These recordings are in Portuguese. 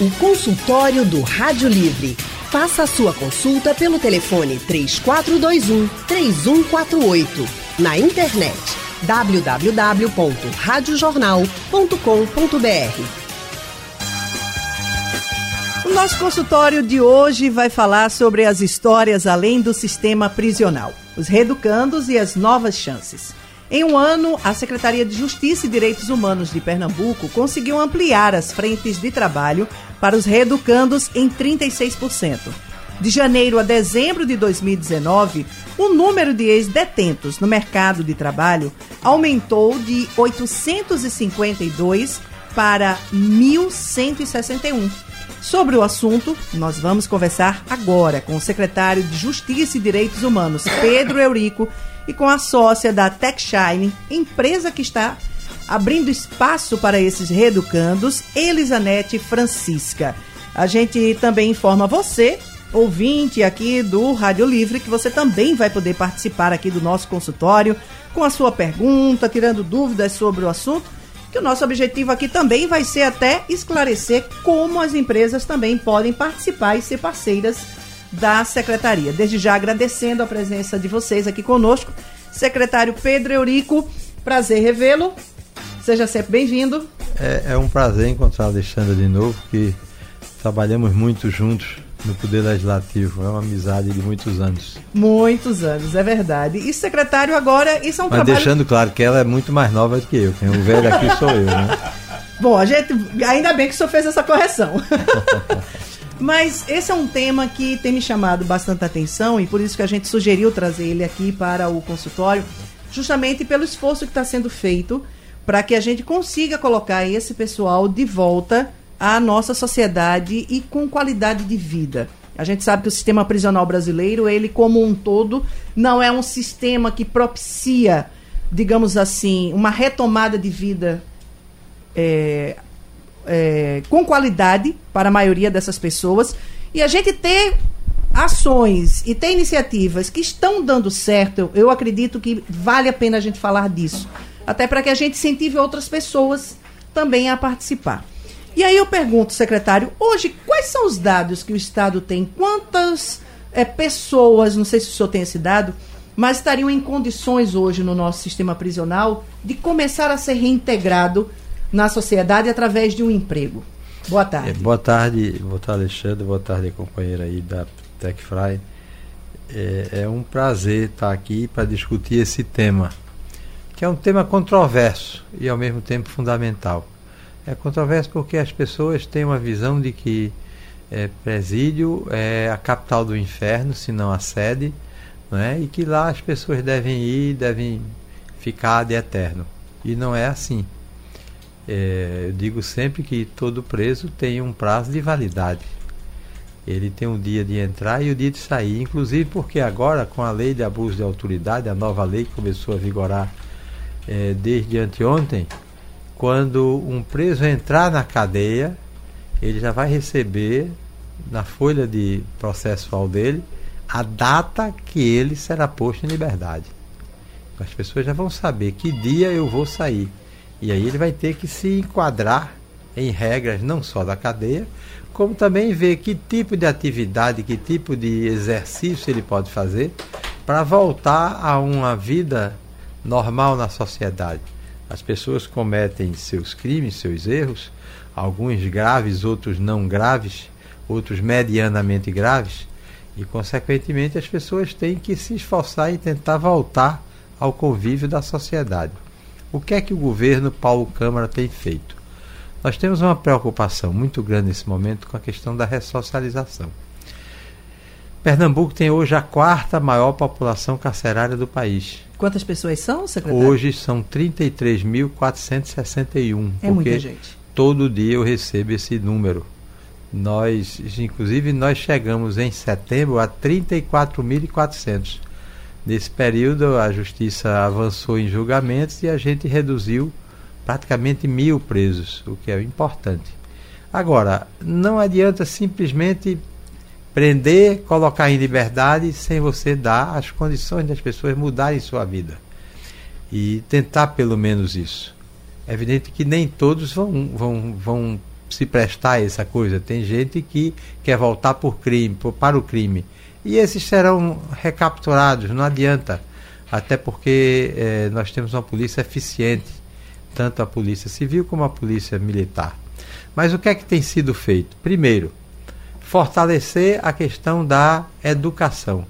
O consultório do Rádio Livre. Faça a sua consulta pelo telefone 3421 3148. Na internet www.radiojornal.com.br. O nosso consultório de hoje vai falar sobre as histórias além do sistema prisional, os reeducandos e as novas chances. Em um ano, a Secretaria de Justiça e Direitos Humanos de Pernambuco conseguiu ampliar as frentes de trabalho para os reeducandos em 36%. De janeiro a dezembro de 2019, o número de ex-detentos no mercado de trabalho aumentou de 852 para 1.161. Sobre o assunto, nós vamos conversar agora com o secretário de Justiça e Direitos Humanos, Pedro Eurico, e com a sócia da TechShine, empresa que está abrindo espaço para esses reeducandos, Elisanete Francisca. A gente também informa você, ouvinte aqui do Rádio Livre, que você também vai poder participar aqui do nosso consultório com a sua pergunta, tirando dúvidas sobre o assunto, que o nosso objetivo aqui também vai ser até esclarecer como as empresas também podem participar e ser parceiras da secretaria. Desde já agradecendo a presença de vocês aqui conosco. Secretário Pedro Eurico, prazer revê-lo. Seja sempre bem-vindo. É, é, um prazer encontrar a Alexandra de novo, que trabalhamos muito juntos no Poder Legislativo. É uma amizade de muitos anos. Muitos anos, é verdade. E secretário, agora, isso é um Mas trabalho... deixando claro que ela é muito mais nova do que eu. Quem o velho aqui sou eu, né? Bom, a gente. Ainda bem que o senhor fez essa correção. Mas esse é um tema que tem me chamado bastante atenção e por isso que a gente sugeriu trazer ele aqui para o consultório, justamente pelo esforço que está sendo feito para que a gente consiga colocar esse pessoal de volta à nossa sociedade e com qualidade de vida. A gente sabe que o sistema prisional brasileiro, ele como um todo, não é um sistema que propicia, digamos assim, uma retomada de vida é, é, com qualidade para a maioria dessas pessoas e a gente ter ações e ter iniciativas que estão dando certo, eu acredito que vale a pena a gente falar disso. Até para que a gente incentive outras pessoas também a participar. E aí eu pergunto, secretário, hoje quais são os dados que o Estado tem? Quantas é, pessoas, não sei se o senhor tem esse dado, mas estariam em condições hoje no nosso sistema prisional de começar a ser reintegrado na sociedade através de um emprego. Boa tarde. É, boa tarde, boa tarde, Alexandre. Boa tarde, companheira aí da TechFry. É, é um prazer estar aqui para discutir esse tema, que é um tema controverso e ao mesmo tempo fundamental. É controverso porque as pessoas têm uma visão de que é, presídio é a capital do inferno, se não a sede, não é? e que lá as pessoas devem ir, devem ficar de eterno. E não é assim. É, eu digo sempre que todo preso tem um prazo de validade. Ele tem um dia de entrar e o dia de sair. Inclusive porque agora, com a lei de abuso de autoridade, a nova lei que começou a vigorar é, desde anteontem, quando um preso entrar na cadeia, ele já vai receber na folha de processual dele a data que ele será posto em liberdade. As pessoas já vão saber que dia eu vou sair. E aí ele vai ter que se enquadrar em regras não só da cadeia, como também ver que tipo de atividade, que tipo de exercício ele pode fazer para voltar a uma vida normal na sociedade. As pessoas cometem seus crimes, seus erros, alguns graves, outros não graves, outros medianamente graves, e consequentemente as pessoas têm que se esforçar e tentar voltar ao convívio da sociedade. O que é que o governo Paulo Câmara tem feito? Nós temos uma preocupação muito grande nesse momento com a questão da ressocialização. Pernambuco tem hoje a quarta maior população carcerária do país. Quantas pessoas são, secretário? Hoje são 33.461. É muita gente. Todo dia eu recebo esse número. Nós, inclusive, nós chegamos em setembro a 34.400. Nesse período, a justiça avançou em julgamentos e a gente reduziu praticamente mil presos, o que é importante. Agora, não adianta simplesmente prender, colocar em liberdade sem você dar as condições das pessoas mudarem sua vida. E tentar pelo menos isso. É evidente que nem todos vão, vão, vão se prestar a essa coisa. Tem gente que quer voltar por crime, por, para o crime. E esses serão recapturados, não adianta. Até porque eh, nós temos uma polícia eficiente, tanto a polícia civil como a polícia militar. Mas o que é que tem sido feito? Primeiro, fortalecer a questão da educação.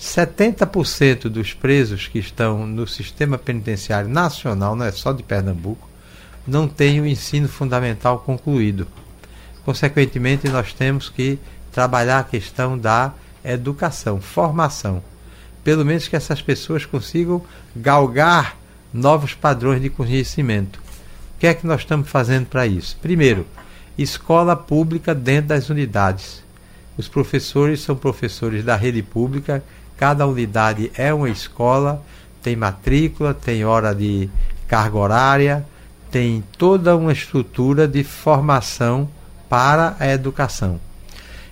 70% dos presos que estão no sistema penitenciário nacional, não é só de Pernambuco, não têm o ensino fundamental concluído. Consequentemente, nós temos que trabalhar a questão da educação, formação. Pelo menos que essas pessoas consigam galgar novos padrões de conhecimento. O que é que nós estamos fazendo para isso? Primeiro, escola pública dentro das unidades. Os professores são professores da rede pública, cada unidade é uma escola, tem matrícula, tem hora de carga horária, tem toda uma estrutura de formação para a educação.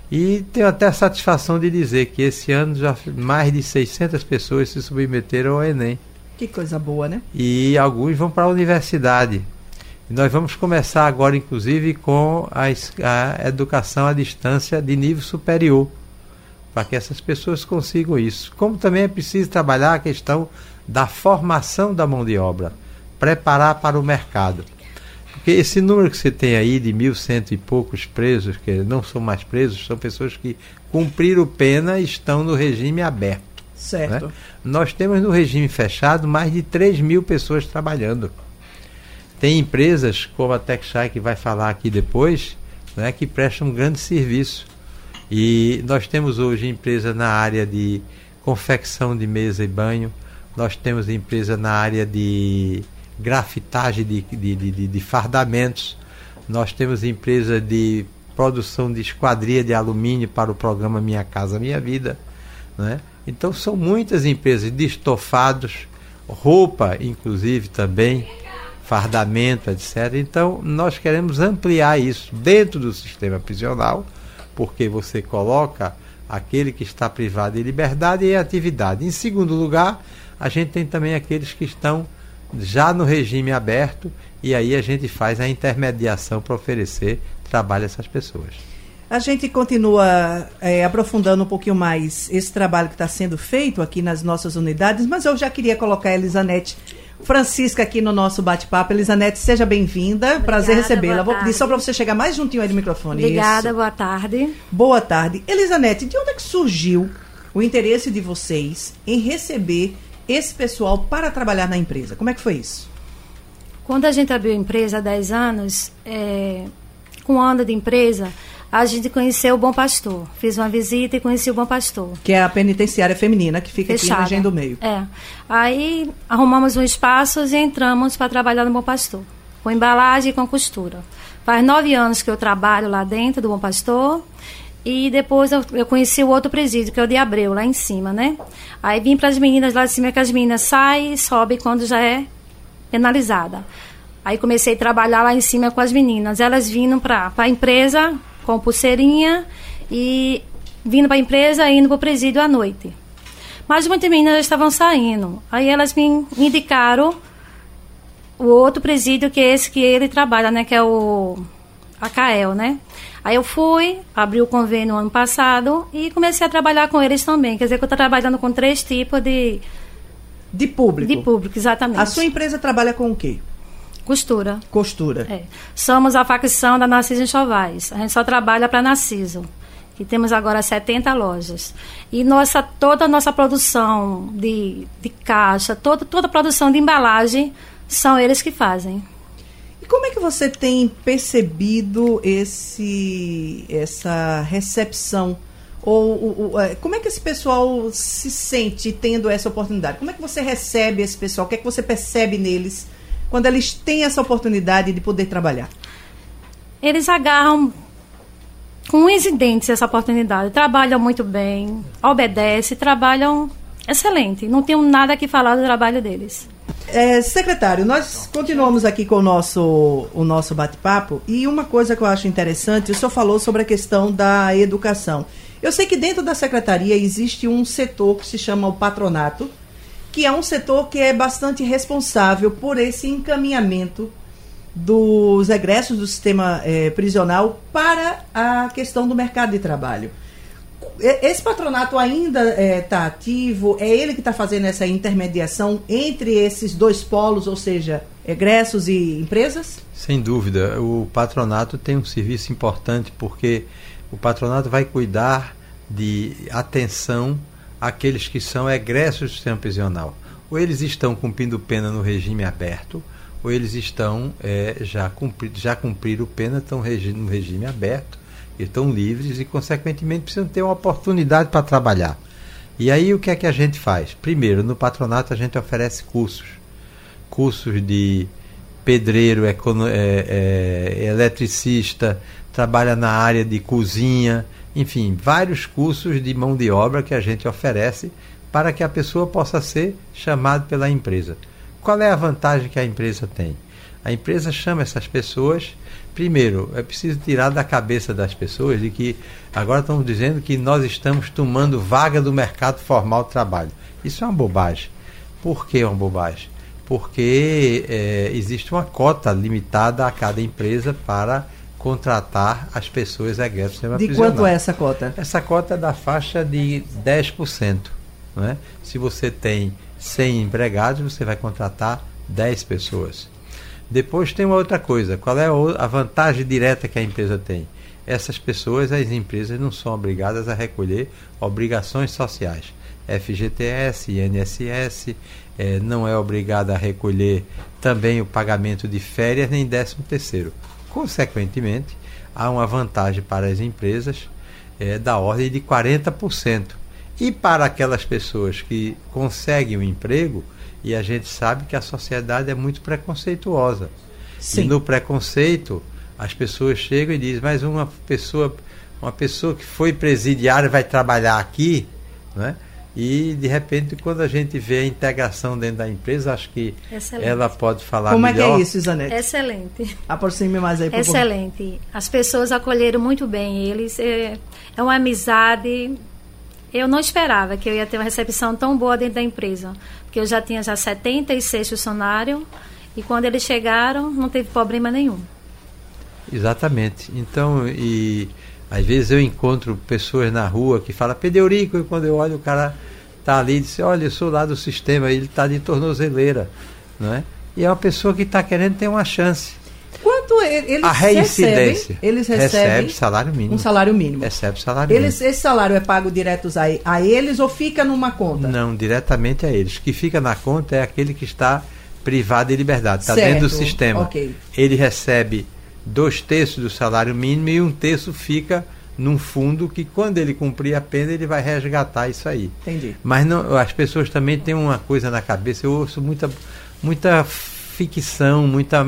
E tenho até a satisfação de dizer que esse ano já mais de 600 pessoas se submeteram ao Enem. Que coisa boa, né? E alguns vão para a universidade. Nós vamos começar agora, inclusive, com a, a educação à distância de nível superior, para que essas pessoas consigam isso. Como também é preciso trabalhar a questão da formação da mão de obra, preparar para o mercado. Porque esse número que você tem aí de mil cento e poucos presos, que não são mais presos, são pessoas que cumpriram pena e estão no regime aberto. Certo. Né? Nós temos no regime fechado mais de 3 mil pessoas trabalhando. Tem empresas como a TechShy, que vai falar aqui depois, né, que prestam um grande serviço. E nós temos hoje empresa na área de confecção de mesa e banho, nós temos empresa na área de grafitagem de, de, de, de fardamentos, nós temos empresa de produção de esquadria de alumínio para o programa Minha Casa Minha Vida. Né? Então são muitas empresas de estofados, roupa inclusive também fardamento, etc. Então, nós queremos ampliar isso dentro do sistema prisional, porque você coloca aquele que está privado de liberdade em atividade. Em segundo lugar, a gente tem também aqueles que estão já no regime aberto e aí a gente faz a intermediação para oferecer trabalho a essas pessoas. A gente continua é, aprofundando um pouquinho mais esse trabalho que está sendo feito aqui nas nossas unidades, mas eu já queria colocar a Elisanete Francisca aqui no nosso bate-papo. Elisanete, seja bem-vinda. Prazer recebê-la. Vou pedir só para você chegar mais juntinho aí do microfone. Obrigada, Isso. boa tarde. Boa tarde. Elisanete, de onde é que surgiu o interesse de vocês em receber esse pessoal para trabalhar na empresa? Como é que foi isso? Quando a gente abriu a empresa há 10 anos, é, com um ano de empresa, a gente conheceu o Bom Pastor. Fiz uma visita e conheci o Bom Pastor. Que é a penitenciária feminina que fica Fechada. aqui na Agenda do Meio. É. Aí arrumamos um espaço e entramos para trabalhar no Bom Pastor. Com embalagem e com costura. Faz nove anos que eu trabalho lá dentro do Bom Pastor. E depois eu, eu, conheci o outro presídio, que é o de Abreu, lá em cima, né? Aí vim para as meninas lá de cima, que as meninas saem e sobem quando já é penalizada. Aí comecei a trabalhar lá em cima com as meninas. Elas vindo para a empresa com pulseirinha e vindo para a empresa indo para o presídio à noite. Mas muitas meninas estavam saindo. Aí elas me indicaram o outro presídio que é esse que ele trabalha, né? Que é o ACAEL, né? Aí eu fui, abri o convênio no ano passado e comecei a trabalhar com eles também. Quer dizer que eu estou trabalhando com três tipos de... De público? De público, exatamente. A sua empresa trabalha com o quê? Costura. Costura. É. Somos a facção da Narciso Chovais. A gente só trabalha para Narciso. Que temos agora 70 lojas. E nossa, toda a nossa produção de, de caixa, toda, toda a produção de embalagem, são eles que fazem. E como é que você tem percebido esse, essa recepção? Ou, ou, é, como é que esse pessoal se sente tendo essa oportunidade? Como é que você recebe esse pessoal? O que é que você percebe neles? quando eles têm essa oportunidade de poder trabalhar? Eles agarram com incidentes essa oportunidade. Trabalham muito bem, obedecem, trabalham excelente. Não tenho nada que falar do trabalho deles. É, secretário, nós continuamos aqui com o nosso, o nosso bate-papo e uma coisa que eu acho interessante, o senhor falou sobre a questão da educação. Eu sei que dentro da secretaria existe um setor que se chama o patronato, que é um setor que é bastante responsável por esse encaminhamento dos egressos do sistema eh, prisional para a questão do mercado de trabalho. E- Esse patronato ainda está ativo? É ele que está fazendo essa intermediação entre esses dois polos, ou seja, egressos e empresas? Sem dúvida, o patronato tem um serviço importante porque o patronato vai cuidar de atenção àqueles que são egressos do sistema prisional. Ou eles estão cumprindo pena no regime aberto, ou eles estão eh, já, cumpri, já cumpriram pena, estão no regime aberto, estão livres e, consequentemente, precisam ter uma oportunidade para trabalhar. E aí o que é que a gente faz? Primeiro, no patronato a gente oferece cursos. Cursos de pedreiro, é, é, eletricista, trabalha na área de cozinha, enfim, vários cursos de mão de obra que a gente oferece para que a pessoa possa ser chamada pela empresa. Qual é a vantagem que a empresa tem? A empresa chama essas pessoas. Primeiro, é preciso tirar da cabeça das pessoas de que agora estamos dizendo que nós estamos tomando vaga do mercado formal de trabalho. Isso é uma bobagem. Por que é uma bobagem? Porque é, existe uma cota limitada a cada empresa para contratar as pessoas egressas do sistema De prisional. quanto é essa cota? Essa cota é da faixa de 10%. Não é? Se você tem 100 empregados, você vai contratar 10 pessoas. Depois tem uma outra coisa. Qual é a vantagem direta que a empresa tem? Essas pessoas, as empresas, não são obrigadas a recolher obrigações sociais. FGTS, INSS, eh, não é obrigada a recolher também o pagamento de férias nem 13 terceiro. Consequentemente, há uma vantagem para as empresas eh, da ordem de 40%. E para aquelas pessoas que conseguem o emprego, e a gente sabe que a sociedade é muito preconceituosa. Sim. E no preconceito, as pessoas chegam e dizem, mas uma pessoa, uma pessoa que foi presidiária vai trabalhar aqui, né? E de repente, quando a gente vê a integração dentro da empresa, acho que Excelente. ela pode falar Como é que melhor. é isso, Isanete? Excelente. Aproxime mais aí, por favor. Excelente. As pessoas acolheram muito bem eles. É, é uma amizade. Eu não esperava que eu ia ter uma recepção tão boa dentro da empresa. Porque eu já tinha já 76 funcionários. E quando eles chegaram, não teve problema nenhum. Exatamente. Então, e às vezes eu encontro pessoas na rua que falam Pedeurico, e quando eu olho o cara tá ali e diz, olha, eu sou lá do sistema, ele está de tornozeleira, não é? E é uma pessoa que está querendo ter uma chance. Quanto eles a reincidência. recebem? Eles recebem recebe salário mínimo. um salário mínimo. Recebe salário Eles, esse salário é pago direto a, a eles ou fica numa conta? mínimo. Não, diretamente a eles. O que fica na conta é aquele que está privado de liberdade, está dentro do sistema. ok. Ele recebe dois terços do salário mínimo e um terço fica num fundo que quando ele cumprir a pena ele vai resgatar isso aí. Entendi. Mas não, as pessoas também têm uma coisa na cabeça. Eu ouço muita, muita ficção, muita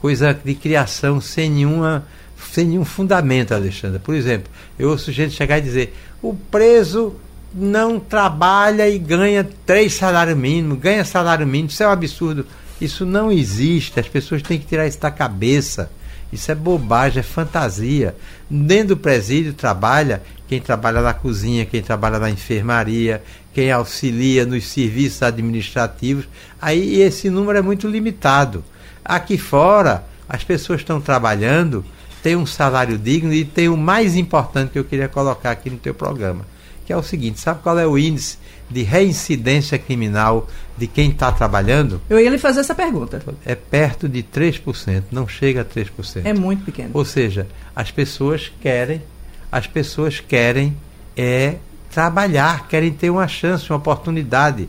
coisa de criação sem nenhuma sem nenhum fundamento, Alexandre. Por exemplo, eu ouço gente chegar e dizer: o preso não trabalha e ganha três salários mínimos, ganha salário mínimo. Isso é um absurdo. Isso não existe. As pessoas têm que tirar isso da cabeça. Isso é bobagem, é fantasia. Dentro do presídio trabalha quem trabalha na cozinha, quem trabalha na enfermaria, quem auxilia nos serviços administrativos. Aí esse número é muito limitado. Aqui fora, as pessoas estão trabalhando, têm um salário digno e tem o mais importante que eu queria colocar aqui no teu programa, que é o seguinte: sabe qual é o índice de reincidência criminal de quem está trabalhando? Eu ia lhe fazer essa pergunta. É perto de 3%, não chega a 3%. É muito pequeno. Ou seja, as pessoas querem, as pessoas querem é trabalhar, querem ter uma chance, uma oportunidade.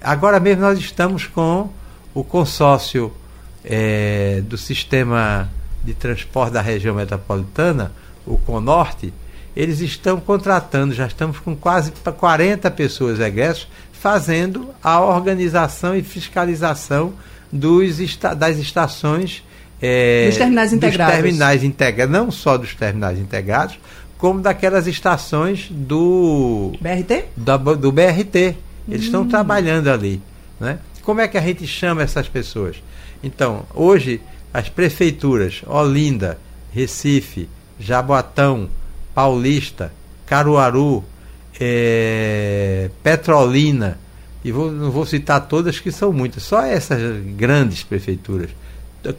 Agora mesmo nós estamos com o consórcio é, do sistema de transporte da região metropolitana, o Conorte, eles estão contratando, já estamos com quase 40 pessoas egressas, fazendo a organização e fiscalização dos, das estações. é, Dos terminais integrados. terminais integrados, não só dos terminais integrados, como daquelas estações do BRT? da- do BRT. Eles estão trabalhando ali. Né? Como é que a gente chama essas pessoas? Então, hoje, as prefeituras Olinda, Recife, Jaboatão, Paulista, Caruaru, eh, Petrolina, e vou- não vou citar todas que são muitas, só essas grandes prefeituras.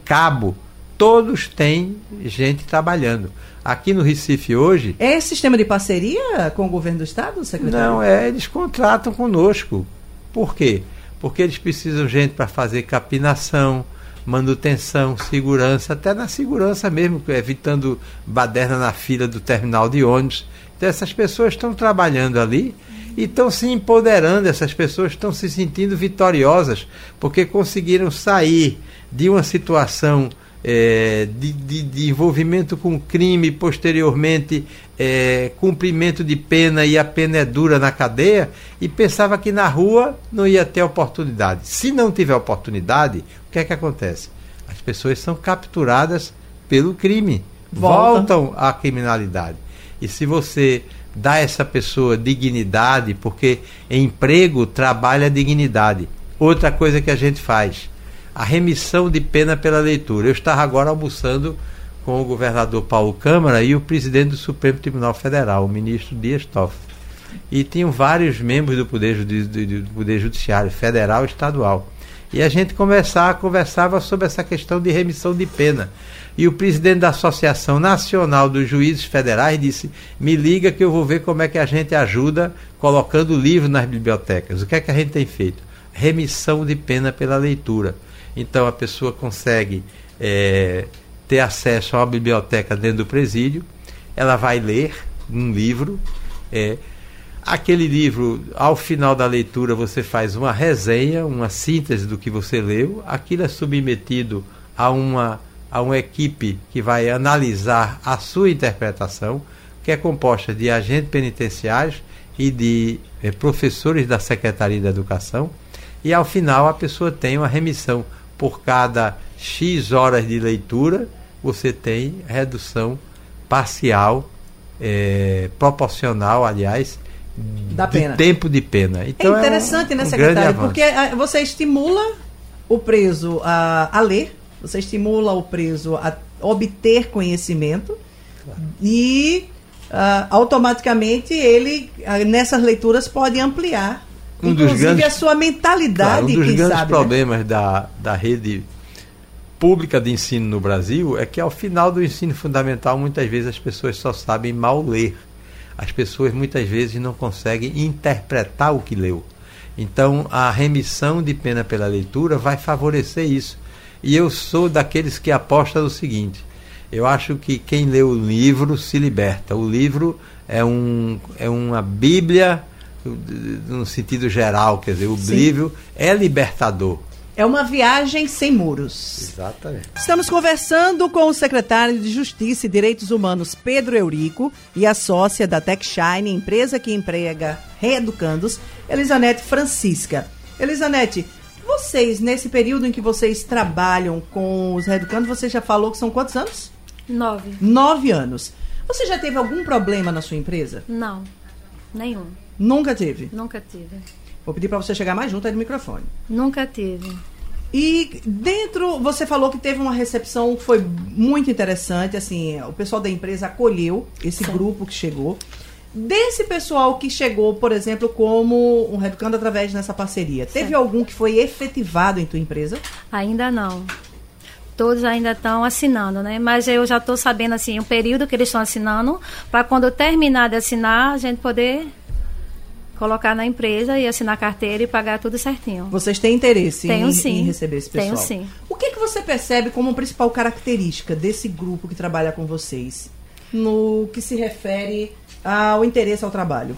cabo, todos têm gente trabalhando. Aqui no Recife hoje. É esse sistema de parceria com o governo do estado, secretário? Não, é, eles contratam conosco. Por quê? Porque eles precisam de gente para fazer capinação, manutenção, segurança, até na segurança mesmo, evitando baderna na fila do terminal de ônibus. Então essas pessoas estão trabalhando ali e estão se empoderando, essas pessoas estão se sentindo vitoriosas porque conseguiram sair de uma situação é, de, de, de, envolvimento com crime, posteriormente é, cumprimento de pena e a pena é dura na cadeia, e pensava que na rua não ia ter oportunidade. Se não tiver oportunidade, o que é que acontece? As pessoas são capturadas pelo crime, Volta. voltam à criminalidade. E se você dá a essa pessoa dignidade, porque emprego trabalha dignidade. Outra coisa que a gente faz, a remissão de pena pela leitura. Eu estava agora almoçando com o governador Paulo Câmara e o presidente do Supremo Tribunal Federal, o ministro Dias Toffoli. E tinham vários membros do Poder, do, Poder Judiciário Federal e Estadual. E a gente conversava, conversava sobre essa questão de remissão de pena. E o presidente da Associação Nacional dos Juízes Federais disse: me liga que eu vou ver como é que a gente ajuda colocando livro nas bibliotecas. O que é que a gente tem feito? Remissão de pena pela leitura. Então a pessoa consegue é, ter acesso a uma biblioteca dentro do presídio, ela vai ler um livro. É, aquele livro, ao final da leitura, você faz uma resenha, uma síntese do que você leu, aquilo é submetido a uma, a uma equipe que vai analisar a sua interpretação, que é composta de agentes penitenciários e de é, professores da Secretaria da Educação, e ao final a pessoa tem uma remissão por cada X horas de leitura, você tem redução parcial, é, proporcional, aliás, da pena. tempo de pena. Então, é interessante, é um, né, um secretário? Porque ah, você estimula o preso a, a ler, você estimula o preso a obter conhecimento claro. e uh, automaticamente ele, uh, nessas leituras, pode ampliar um Inclusive grandes, a sua mentalidade. Claro, um dos grandes sabe, né? problemas né? da, da rede pública de ensino no Brasil é que ao final do ensino fundamental muitas vezes as pessoas só sabem mal ler. As pessoas muitas vezes não conseguem interpretar o que leu. Então a remissão de pena pela leitura vai favorecer isso. E eu sou daqueles que apostam no seguinte: eu acho que quem lê o livro se liberta. O livro é, um, é uma Bíblia no sentido geral, quer dizer, o Sim. livro é libertador. É uma viagem sem muros. Exatamente. Estamos conversando com o secretário de Justiça e Direitos Humanos, Pedro Eurico, e a sócia da TechShine, empresa que emprega reeducandos, Elisanete Francisca. Elisanete, vocês, nesse período em que vocês trabalham com os reeducandos, você já falou que são quantos anos? Nove. Nove anos. Você já teve algum problema na sua empresa? Não, nenhum. Nunca teve? Nunca tive. Vou pedir para você chegar mais junto aí do microfone. Nunca tive. E dentro, você falou que teve uma recepção que foi muito interessante, assim, o pessoal da empresa acolheu esse Sim. grupo que chegou. Desse pessoal que chegou, por exemplo, como um Reeducando através dessa parceria, Sim. teve algum que foi efetivado em tua empresa? Ainda não. Todos ainda estão assinando, né? Mas eu já estou sabendo, assim, o período que eles estão assinando, para quando eu terminar de assinar, a gente poder colocar na empresa e assinar carteira e pagar tudo certinho. Vocês têm interesse Tenho, em, sim. em, receber esse pessoal? Tenho sim. O que, que você percebe como principal característica desse grupo que trabalha com vocês no que se refere ao interesse ao trabalho?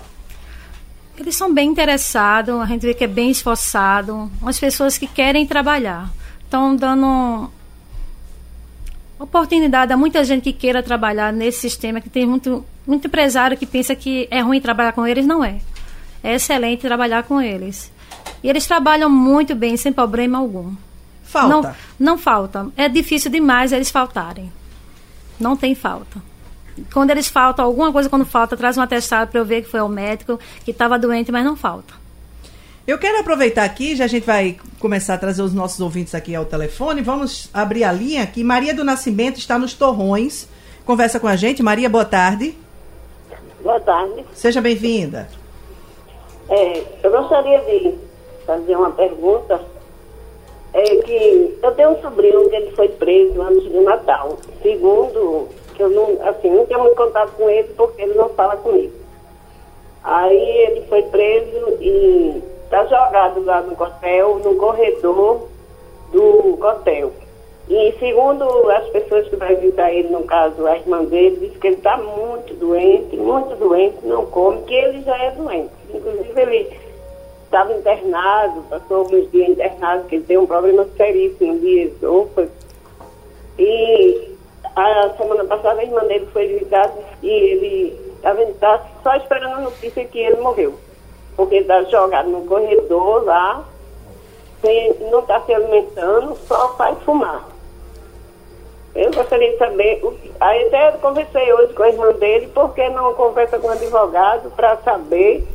Eles são bem interessados, a gente vê que é bem esforçado, umas pessoas que querem trabalhar. Estão dando oportunidade a muita gente que queira trabalhar nesse sistema, que tem muito, muito empresário que pensa que é ruim trabalhar com eles, não é é excelente trabalhar com eles. E eles trabalham muito bem, sem problema algum. Falta? Não, não falta. É difícil demais eles faltarem. Não tem falta. Quando eles faltam, alguma coisa quando falta, traz um atestado para eu ver que foi ao médico, que estava doente, mas não falta. Eu quero aproveitar aqui, já a gente vai começar a trazer os nossos ouvintes aqui ao telefone. Vamos abrir a linha aqui. Maria do Nascimento está nos Torrões. Conversa com a gente. Maria, boa tarde. Boa tarde. Seja bem-vinda. É, eu gostaria de fazer uma pergunta é que eu tenho um sobrinho que ele foi preso antes do Natal. Segundo, que eu não, assim, não tenho muito contato com ele porque ele não fala comigo. Aí ele foi preso e está jogado lá no hotel, no corredor do hotel. E segundo as pessoas que vai visitar ele, no caso a irmã dele, diz que ele está muito doente, muito doente, não come, que ele já é doente. Inclusive ele estava internado, passou uns dias internado, que tem um problema seríssimo de esôfago. E a semana passada a irmã dele foi visitar e ele estava só esperando a notícia que ele morreu. Porque ele está jogado no corredor lá, sem, não está se alimentando, só faz fumar. Eu gostaria de saber, aí até conversei hoje com a irmã dele, por que não conversa com o advogado para saber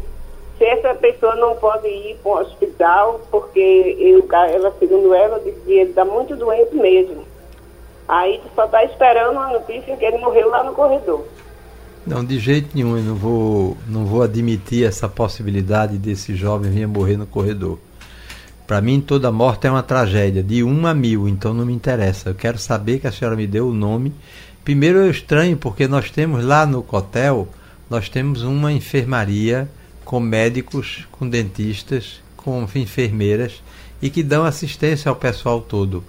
se essa pessoa não pode ir para o hospital, porque eu, ela, segundo ela, disse que ele está muito doente mesmo. Aí só está esperando a notícia que ele morreu lá no corredor. Não, de jeito nenhum, eu não vou, não vou admitir essa possibilidade desse jovem vir morrer no corredor. Para mim, toda morte é uma tragédia, de um a mil, então não me interessa. Eu quero saber que a senhora me deu o nome. Primeiro, eu estranho, porque nós temos lá no Cotel, nós temos uma enfermaria com médicos, com dentistas, com enfermeiras e que dão assistência ao pessoal todo.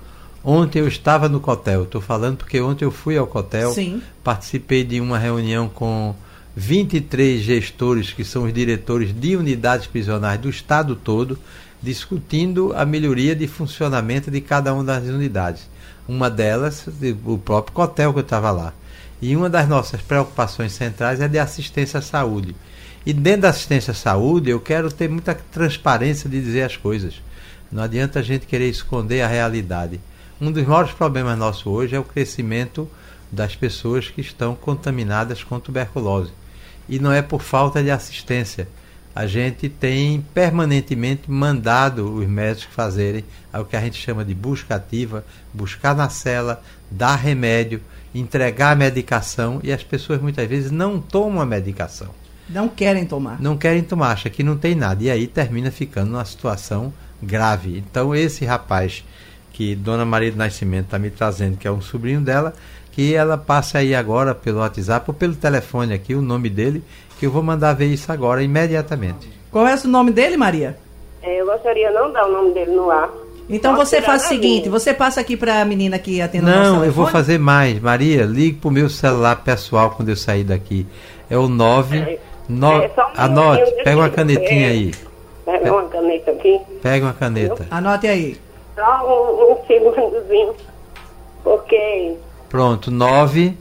Ontem eu estava no Cotel, estou falando porque ontem eu fui ao Cotel, Sim. participei de uma reunião com 23 gestores, que são os diretores de unidades prisionais do estado todo, discutindo a melhoria de funcionamento de cada uma das unidades. Uma delas, o próprio Cotel que eu estava lá. E uma das nossas preocupações centrais é de assistência à saúde. E dentro da assistência à saúde, eu quero ter muita transparência de dizer as coisas. Não adianta a gente querer esconder a realidade. Um dos maiores problemas nossos hoje é o crescimento das pessoas que estão contaminadas com tuberculose. E não é por falta de assistência. A gente tem permanentemente mandado os médicos fazerem o que a gente chama de busca ativa, buscar na cela, dar remédio, entregar a medicação e as pessoas muitas vezes não tomam a medicação. Não querem tomar. Não querem tomar, acha que não tem nada. E aí termina ficando numa situação grave. Então, esse rapaz que Dona Maria do Nascimento está me trazendo, que é um sobrinho dela, que ela passe aí agora pelo WhatsApp ou pelo telefone aqui, o nome dele, que eu vou mandar ver isso agora imediatamente. Qual é o nome dele, Maria? É, eu gostaria não dar o nome dele no ar. Então Pode você faz o seguinte, linha. você passa aqui para a menina que atende o nosso Não, eu telefone. vou fazer mais. Maria, ligue pro meu celular pessoal quando eu sair daqui. É o 9. No, É, um anote, minutinho, pega uma canetinha é. aí. Pega uma caneta aqui. Pega uma caneta. Anote aí. Só um, um segundozinho. Porque. Pronto, 9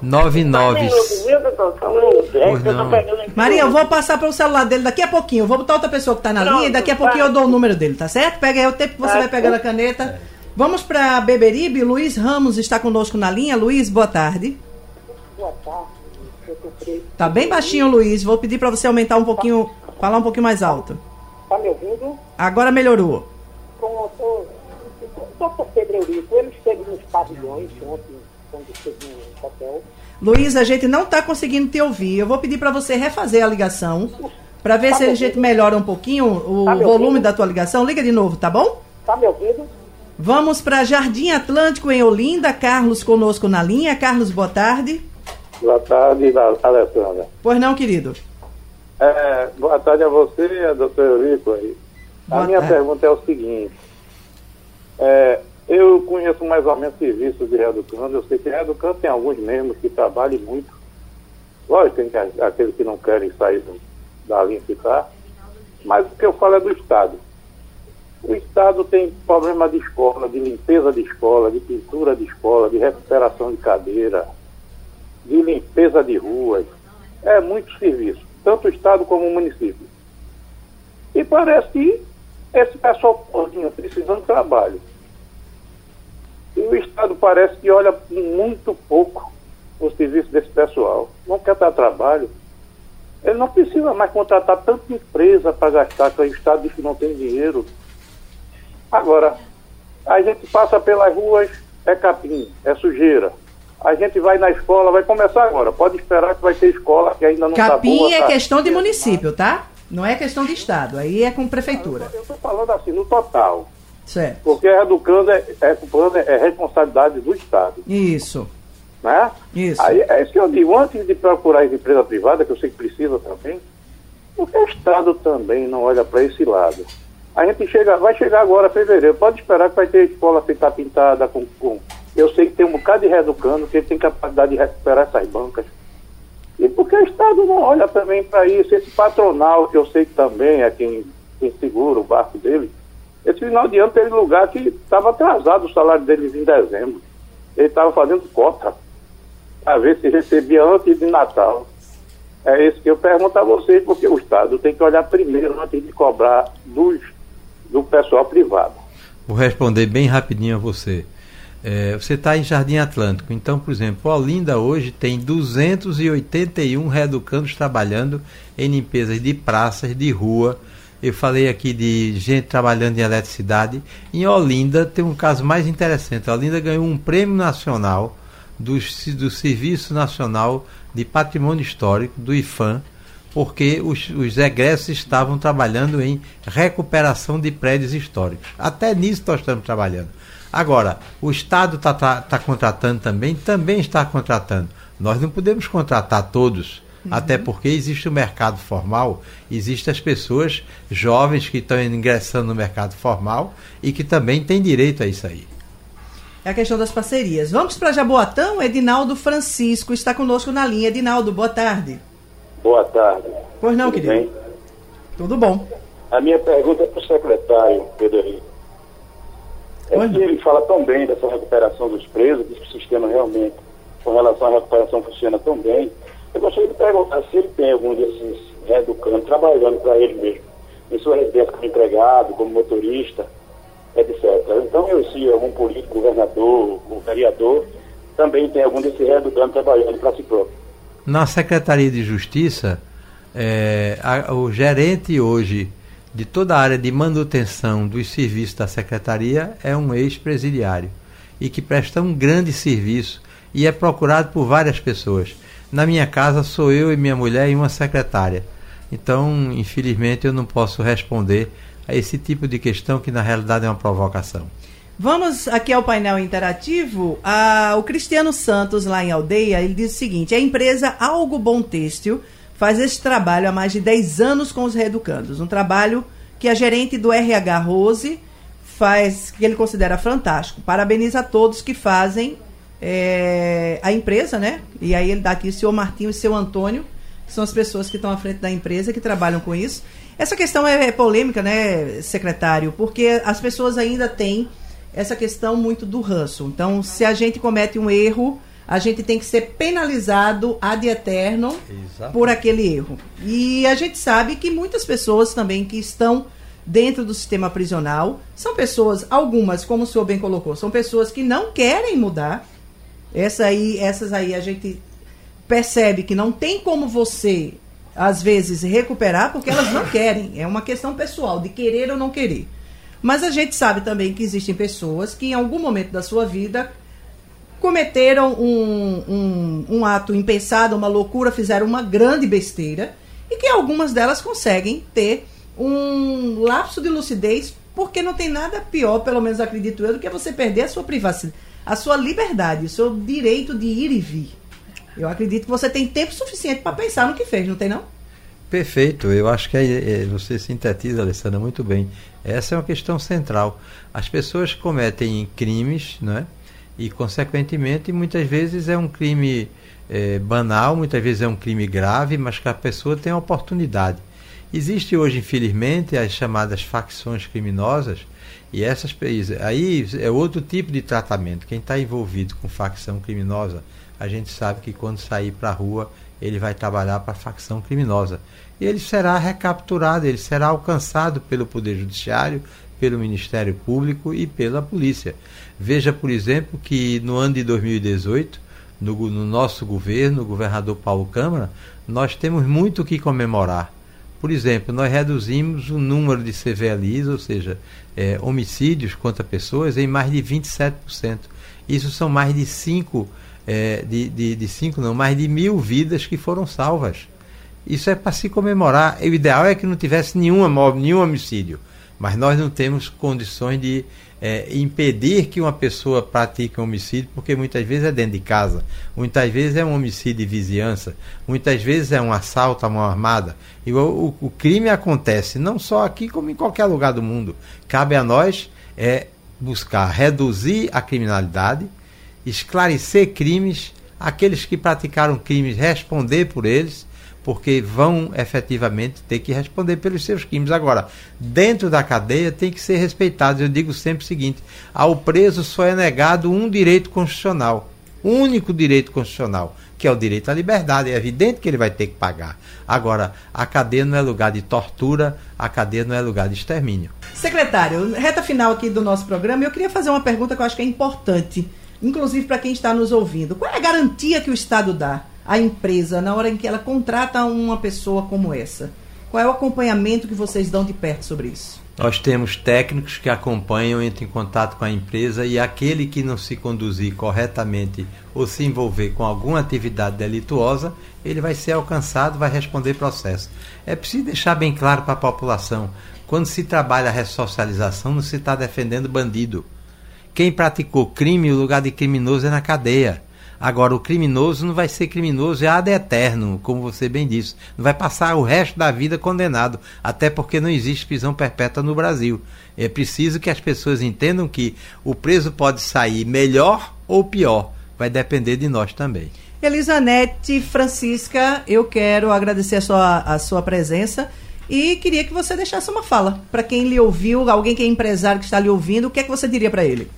Só um 99 minuto, viu, doutor? Só um minuto. É. Maria, eu vou passar para o celular dele daqui a pouquinho. Eu vou botar outra pessoa que está na Pronto, linha e daqui a pouquinho vai. eu dou o número dele, tá certo? Pega aí o tempo que você Tá vai pegando a caneta. Vamos para Beberibe. Luiz Ramos está conosco na linha. Luiz, boa tarde. Boa tarde. Tá bem baixinho, Luiz. Vou pedir para você aumentar um pouquinho, falar um pouquinho mais alto. Tá me ouvindo? Agora melhorou. Pronto. Doutor Pedro Eurico, ele esteve nos pavilhões ontem, quando esteve no hotel. Luiz, a gente não está conseguindo te ouvir. Eu vou pedir para você refazer a ligação para ver Tá se a gente melhora um pouquinho o Tá me volume ouvindo? da tua ligação. Liga de novo, tá bom? Tá me ouvindo? Vamos para Jardim Atlântico em Olinda. Carlos conosco na linha. Carlos, boa tarde. Boa tarde, Alessandra. Pois não, querido. É, boa tarde a você a doutora Eurico. Boa a minha tarde. pergunta é o seguinte. É, eu conheço mais ou menos serviços de reeducando. Eu sei que reeducando tem alguns mesmo que trabalham muito. Lógico, tem que- aqueles que não querem sair da linha que está. Mas o que eu falo é do Estado. O Estado tem problema de escola, de limpeza de escola, de pintura de escola, de recuperação de cadeira, de limpeza de ruas. É muito serviço, tanto o Estado como o município. E parece que esse pessoal todinho precisando de trabalho. E o Estado parece que olha muito pouco o serviço desse pessoal. Não quer dar trabalho. Ele não precisa mais contratar tanta empresa para gastar, que o Estado diz que não tem dinheiro. Agora, a gente passa pelas ruas, é capim, é sujeira. A gente vai na escola, vai começar agora. Pode esperar que vai ter escola que ainda não está Capim boa. é tá? questão de município, tá? Não é questão de estado. Aí é com prefeitura. Eu estou falando assim, no total. Certo. Porque reeducando é, é, é responsabilidade do Estado. Isso. Né? Isso. Aí, é isso que eu digo, antes de procurar as empresas privadas, que eu sei que precisa também, porque o Estado também não olha para esse lado. A gente chega, vai chegar agora fevereiro, pode esperar que vai ter escola feita pintada com, com. Eu sei que tem um bocado de reeducando, que tem capacidade de recuperar essas bancas. E porque o Estado não olha também para isso, esse patronal, que eu sei que também é quem, quem segura o barco dele, esse final de ano teve lugar que estava atrasado o salário deles em dezembro. Ele estava fazendo cota para ver se recebia antes de Natal. É isso que eu pergunto a vocês, porque o Estado tem que olhar primeiro antes de cobrar dos, do pessoal privado. Vou responder bem rapidinho a você. É, você está em Jardim Atlântico, então, por exemplo, Olinda hoje tem 281 reeducandos trabalhando em limpezas de praças, de rua. Eu falei aqui de gente trabalhando em eletricidade. Em Olinda tem um caso mais interessante. Olinda ganhou um prêmio nacional do, do Serviço Nacional de Patrimônio Histórico, do IFAM, porque os, os egressos estavam trabalhando em recuperação de prédios históricos. Até nisso nós estamos trabalhando. Agora, o Estado está tá, tá contratando também, também está contratando. Nós não podemos contratar todos, uhum. até porque existe o mercado formal, existem as pessoas jovens que estão ingressando no mercado formal e que também têm direito a isso aí é a questão das parcerias. Vamos para Jaboatão, Edinaldo Francisco está conosco na linha. Edinaldo, boa tarde. Boa tarde. Pois não, Tudo querido? Bem? Tudo bom. A minha pergunta é para o secretário, Pedro Henrique. É que ele fala tão bem dessa recuperação dos presos, diz que o sistema realmente, com relação à recuperação, funciona tão bem. Eu gostaria de perguntar se ele tem algum desses reeducandos trabalhando para ele mesmo, em sua residência como empregado, como motorista, etc. Então, eu, se algum político, governador, o vereador, também tem algum desse reeducando trabalhando para si próprio. Na Secretaria de Justiça, é, a, o gerente hoje de toda a área de manutenção dos serviços da Secretaria é um ex-presidiário e que presta um grande serviço e é procurado por várias pessoas. Na minha casa sou eu e minha mulher e uma secretária. Então, infelizmente, eu não posso responder a esse tipo de questão que na realidade é uma provocação. Vamos aqui ao painel interativo. Ah, o Cristiano Santos, lá em Aldeia, ele diz o seguinte: a empresa Algo Bom Têxtil faz esse trabalho há mais de 10 anos com os reeducandos. Um trabalho que a gerente do RH Rose faz, que ele considera fantástico. Parabeniza a todos que fazem é, a empresa, né? E aí ele dá aqui o senhor Martinho e o seu Antônio, que são as pessoas que estão à frente da empresa, que trabalham com isso. Essa questão é, é polêmica, né, secretário? Porque as pessoas ainda têm essa questão muito do ranço. Então, se a gente comete um erro, a gente tem que ser penalizado ad eterno Exato. por aquele erro. E a gente sabe que muitas pessoas também que estão dentro do sistema prisional são pessoas, algumas, como o senhor bem colocou, são pessoas que não querem mudar. Essa aí, essas aí a gente percebe que não tem como você às vezes, recuperar porque elas não querem. É uma questão pessoal, de querer ou não querer. Mas a gente sabe também que existem pessoas que, em algum momento da sua vida, cometeram um, um, um ato impensado, uma loucura, fizeram uma grande besteira e que algumas delas conseguem ter um lapso de lucidez porque não tem nada pior, pelo menos acredito eu, do que você perder a sua privacidade, a sua liberdade, o seu direito de ir e vir. Eu acredito que você tem tempo suficiente para pensar no que fez, não tem não? Perfeito, eu acho que é, é, você sintetiza, Alessandra, muito bem. Essa é uma questão central. As pessoas cometem crimes, né? E, consequentemente, muitas vezes é um crime é, banal, muitas vezes é um crime grave, mas que a pessoa tem a oportunidade. Existe hoje, infelizmente, as chamadas facções criminosas, e essas aí é outro tipo de tratamento. Quem está envolvido com facção criminosa a gente sabe que quando sair para a rua ele vai trabalhar para a facção criminosa. E ele será recapturado, ele será alcançado pelo Poder Judiciário, pelo Ministério Público e pela polícia. Veja, por exemplo, que no ano de 2018, no, no nosso governo, o governador Paulo Câmara, nós temos muito o que comemorar. Por exemplo, nós reduzimos o número de CVLIs, ou seja, é, homicídios contra pessoas, em mais de 27%. Isso são mais de 5 é, de, de, de cinco, não, mais de mil vidas que foram salvas. Isso é para se comemorar. O ideal é que não tivesse nenhuma, nenhum homicídio. Mas nós não temos condições de é, impedir que uma pessoa pratique um homicídio, porque muitas vezes é dentro de casa, muitas vezes é um homicídio de vizinhança, muitas vezes é um assalto a mão armada. E o, o, o crime acontece não só aqui, como em qualquer lugar do mundo. Cabe a nós é buscar reduzir a criminalidade, esclarecer crimes, aqueles que praticaram crimes responder por eles porque vão efetivamente ter que responder pelos seus crimes. Agora, dentro da cadeia tem que ser respeitado. Eu digo sempre o seguinte: ao preso só é negado um direito constitucional, único direito constitucional, que é o direito à liberdade. É evidente que ele vai ter que pagar. Agora, a cadeia não é lugar de tortura, a cadeia não é lugar de extermínio. Secretário, reta final aqui do nosso programa, eu queria fazer uma pergunta que eu acho que é importante, inclusive para quem está nos ouvindo. Qual é a garantia que o Estado dá a empresa na hora em que ela contrata uma pessoa como essa? Qual é o acompanhamento que vocês dão de perto sobre isso? Nós temos técnicos que acompanham, entram em contato com a empresa e aquele que não se conduzir corretamente ou se envolver com alguma atividade delituosa, ele vai ser alcançado, vai responder processo. É preciso deixar bem claro para a população: quando se trabalha a ressocialização, não se está defendendo bandido. Quem praticou crime, o lugar de criminoso é na cadeia. Agora, o criminoso não vai ser criminoso ad eterno, como você bem disse. Não vai passar o resto da vida condenado, até porque não existe prisão perpétua no Brasil. É preciso que as pessoas entendam que o preso pode sair melhor ou pior. Vai depender de nós também. Elisanete Francisca, eu quero agradecer a sua, a sua presença e queria que você deixasse uma fala para quem lhe ouviu, alguém que é empresário que está lhe ouvindo, o que é que você diria para ele?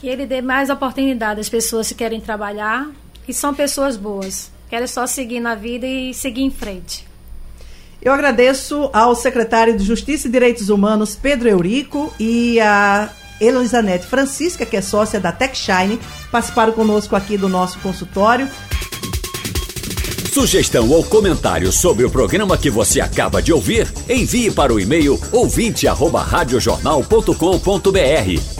Que ele dê mais oportunidade às pessoas que querem trabalhar, que são pessoas boas, querem só seguir na vida e seguir em frente. Eu agradeço ao secretário de Justiça e Direitos Humanos, Pedro Eurico, e a Elisanete Francisca, que é sócia da TechShine, participaram conosco aqui do nosso consultório. Sugestão ou comentário sobre o programa que você acaba de ouvir, envie para o e-mail ouvinte@radiojornal.com.br